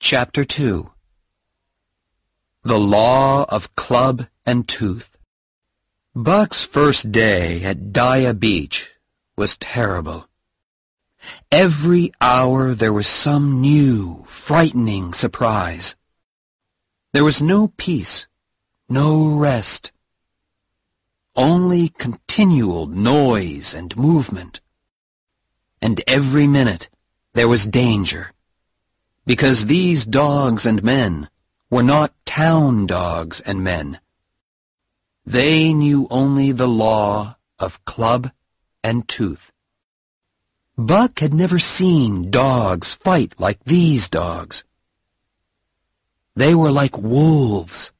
Chapter 2 The Law of Club and Tooth Buck's first day at Dyea Beach was terrible. Every hour there was some new, frightening surprise. There was no peace, no rest. Only continual noise and movement. And every minute there was danger. Because these dogs and men were not town dogs and men. They knew only the law of club and tooth. Buck had never seen dogs fight like these dogs. They were like wolves.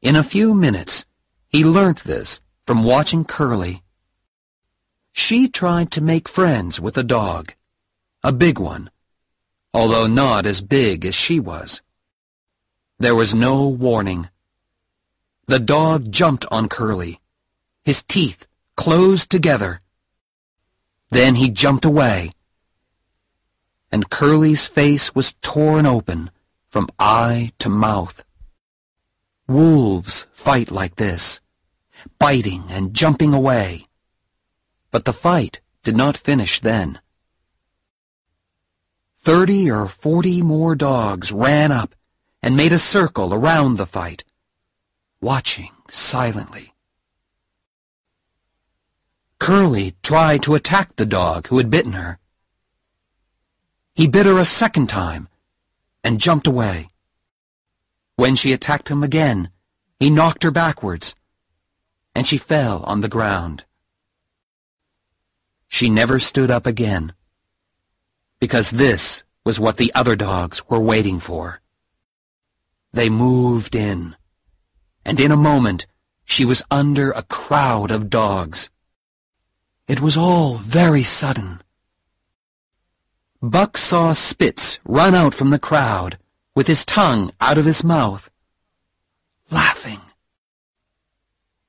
In a few minutes, he learnt this from watching Curly. She tried to make friends with a dog, a big one, although not as big as she was. There was no warning. The dog jumped on Curly, his teeth closed together. Then he jumped away, and Curly's face was torn open from eye to mouth. Wolves fight like this, biting and jumping away. But the fight did not finish then. Thirty or forty more dogs ran up and made a circle around the fight, watching silently. Curly tried to attack the dog who had bitten her. He bit her a second time and jumped away. When she attacked him again, he knocked her backwards, and she fell on the ground. She never stood up again, because this was what the other dogs were waiting for. They moved in, and in a moment she was under a crowd of dogs. It was all very sudden. Buck saw Spitz run out from the crowd with his tongue out of his mouth, laughing.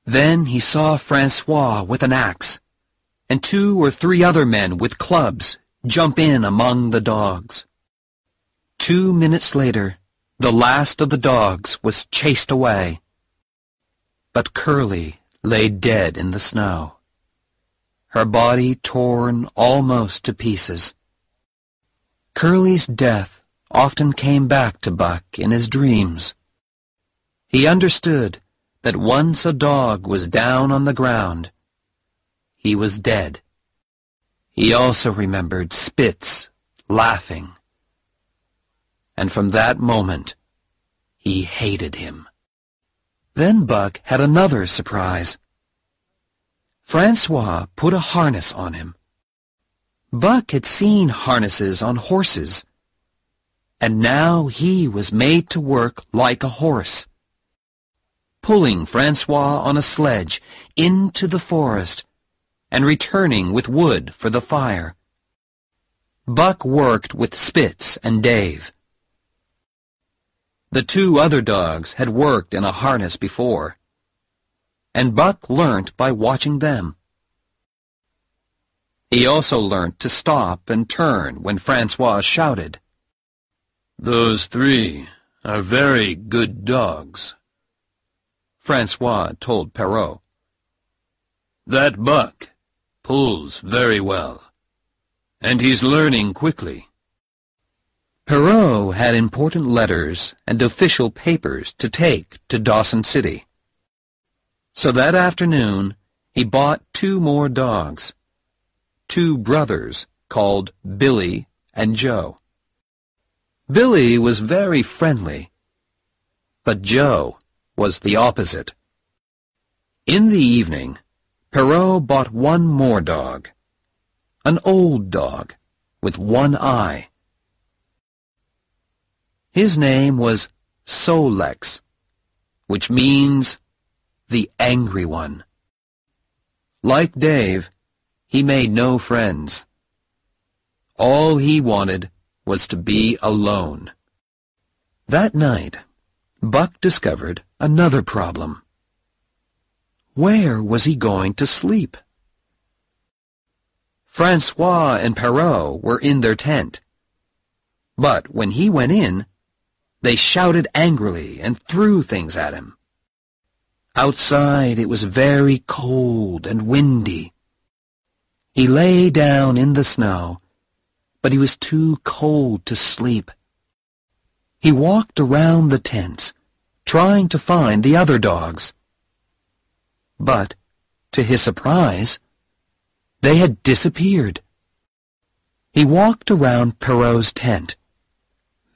Then he saw Francois with an axe, and two or three other men with clubs jump in among the dogs. Two minutes later, the last of the dogs was chased away. But Curly lay dead in the snow, her body torn almost to pieces. Curly's death often came back to Buck in his dreams. He understood that once a dog was down on the ground, he was dead. He also remembered Spitz laughing. And from that moment, he hated him. Then Buck had another surprise. Francois put a harness on him. Buck had seen harnesses on horses, and now he was made to work like a horse, pulling Francois on a sledge into the forest and returning with wood for the fire. Buck worked with Spitz and Dave. The two other dogs had worked in a harness before, and Buck learnt by watching them. He also learnt to stop and turn when Francois shouted. Those three are very good dogs, Francois told Perrault. That buck pulls very well, and he's learning quickly. Perrault had important letters and official papers to take to Dawson City. So that afternoon, he bought two more dogs, two brothers called Billy and Joe. Billy was very friendly, but Joe was the opposite. In the evening, Perrault bought one more dog, an old dog with one eye. His name was Sol-leks, which means the angry one. Like Dave, he made no friends. All he wanted was to be alone. That night, Buck discovered another problem. Where was he going to sleep? Francois and Perrault were in their tent, But when he went in, they shouted angrily and threw things at him. Outside it was very cold and windy. He lay down in the snow, but he was too cold to sleep. He walked around the tents, trying to find the other dogs. But, to his surprise, they had disappeared. He walked around Perrault's tent,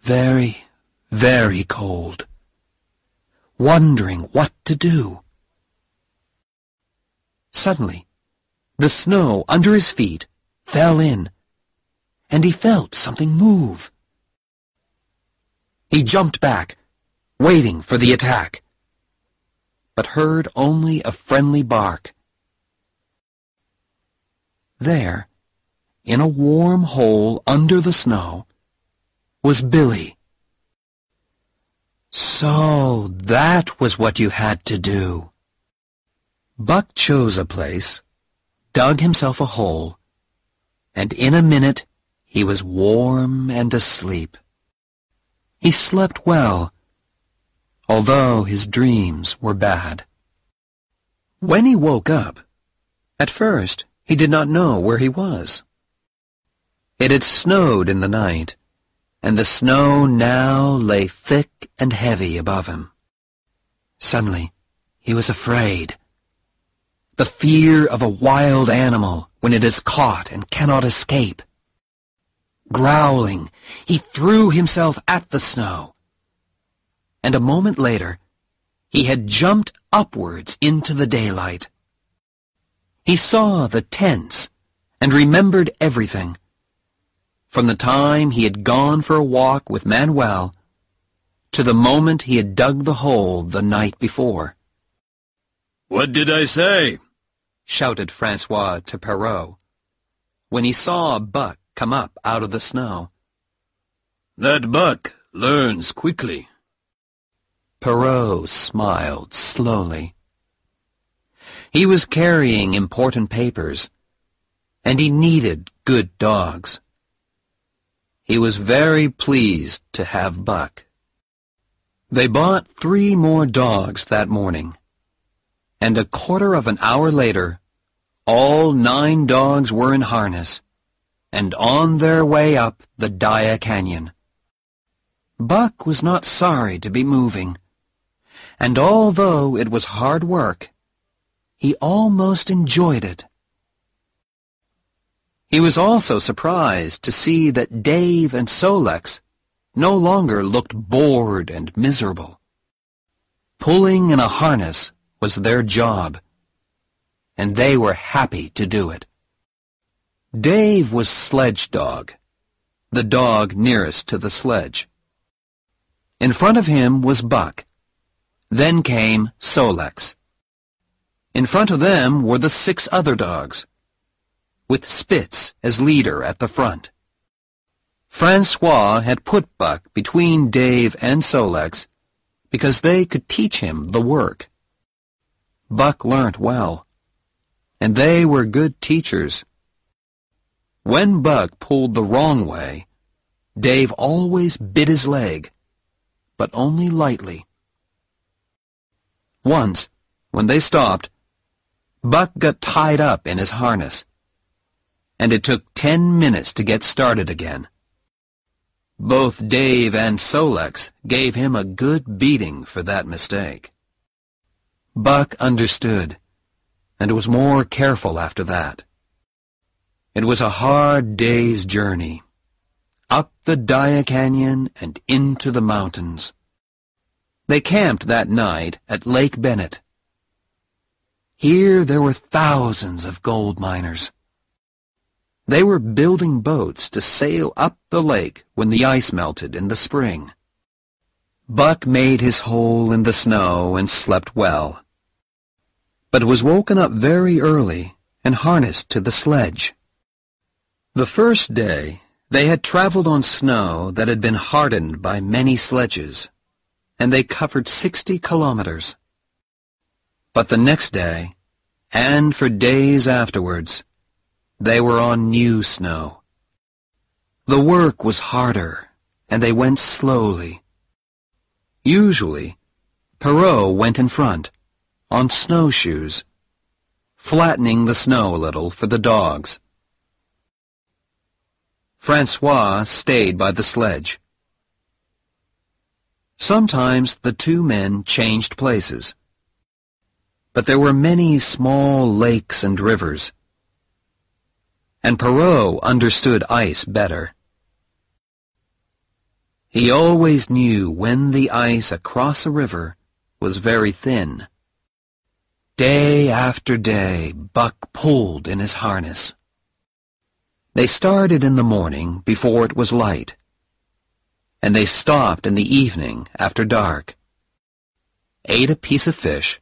very, very cold, wondering what to do. Suddenly, the snow under his feet fell in, and he felt something move. He jumped back, waiting for the attack, but heard only a friendly bark. There, in a warm hole under the snow, was Billy. So that was what you had to do. Buck chose a place, dug himself a hole, and in a minute he was warm and asleep. He slept well, although his dreams were bad. When he woke up, at first he did not know where he was. It had snowed in the night, and the snow now lay thick and heavy above him. Suddenly, he was afraid. The fear of a wild animal when it is caught and cannot escape. Growling, he threw himself at the snow. And a moment later, he had jumped upwards into the daylight. He saw the tents and remembered everything from the time he had gone for a walk with Manuel to the moment he had dug the hole the night before. What did I say? shouted Francois to Perrault when he saw a buck come up out of the snow. That buck learns quickly. Perrault smiled slowly. He was carrying important papers, and he needed good dogs. He was very pleased to have Buck. They bought three more dogs that morning, and a quarter of an hour later, all nine dogs were in harness and on their way up the Dyea Canyon. Buck was not sorry to be moving, and although it was hard work, he almost enjoyed it. He was also surprised to see that Dave and Sol-leks no longer looked bored and miserable. Pulling in a harness was their job, and they were happy to do it. Dave was sledge dog, the dog nearest to the sledge. In front of him was Buck. Then came Sol-leks. In front of them were the six other dogs with Spitz as leader at the front. Francois had put Buck between Dave and Sol-leks because they could teach him the work. Buck learnt well, and they were good teachers. When Buck pulled the wrong way, Dave always bit his leg, but only lightly. Once, when they stopped, Buck got tied up in his harness and it took ten minutes to get started again. Both Dave and Sol-leks gave him a good beating for that mistake. Buck understood, and was more careful after that. It was a hard day's journey, up the Dyea Canyon and into the mountains. They camped that night at Lake Bennett. Here there were thousands of gold miners. They were building boats to sail up the lake when the ice melted in the spring. Buck made his hole in the snow and slept well, but was woken up very early and harnessed to the sledge. The first day, they had traveled on snow that had been hardened by many sledges, and they covered sixty kilometers. But the next day, and for days afterwards, they were on new snow. The work was harder and they went slowly. Usually, Perrault went in front, on snowshoes, flattening the snow a little for the dogs. Francois stayed by the sledge. Sometimes the two men changed places. But there were many small lakes and rivers, and Perrault understood ice better. He always knew when the ice across a river was very thin. Day after day, Buck pulled in his harness. They started in the morning before it was light, and they stopped in the evening after dark, ate a piece of fish,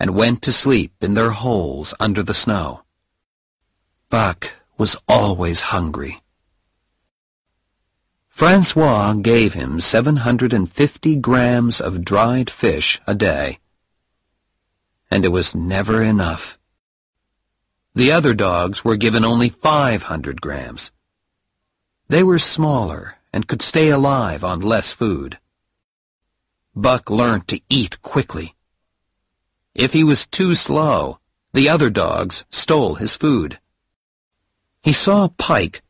and went to sleep in their holes under the snow. Buck was always hungry. Francois gave him 750 grams of dried fish a day, and it was never enough. The other dogs were given only 500 grams. They were smaller and could stay alive on less food. Buck learned to eat quickly. If he was too slow, the other dogs stole his food. He saw Pike,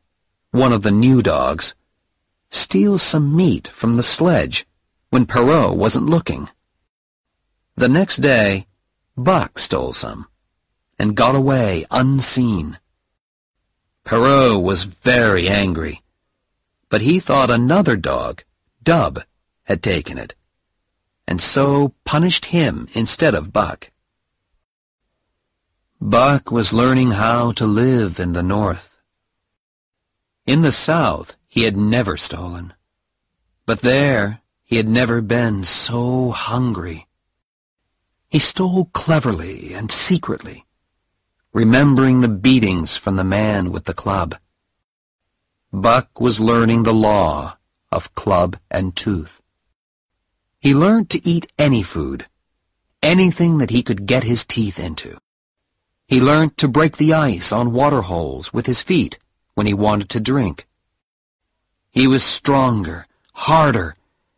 one of the new dogs, steal some meat from the sledge when Perrault wasn't looking. The next day, Buck stole some and got away unseen. Perrault was very angry, but he thought another dog, Dub, had taken it, and so punished him instead of Buck. Buck was learning how to live in the north. In the south, he had never stolen. But there, he had never been so hungry. He stole cleverly and secretly, remembering the beatings from the man with the club. Buck was learning the law of club and tooth. He learned to eat any food, anything that he could get his teeth into. He learned to break the ice on water holes with his feet when he wanted to drink. He was stronger, harder,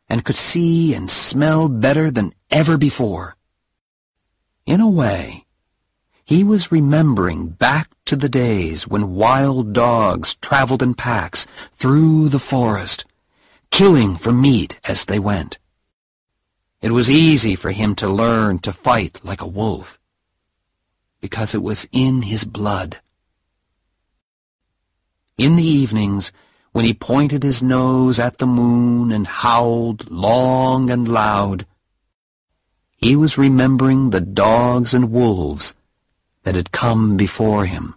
and could see and smell better than ever before. In a way, he was remembering back to the days when wild dogs traveled in packs through the forest, killing for meat as they went. It was easy for him to learn to fight like a wolf, because it was in his blood. In the evenings, when he pointed his nose at the moon and howled long and loud. He was remembering the dogs and wolves that had come before him.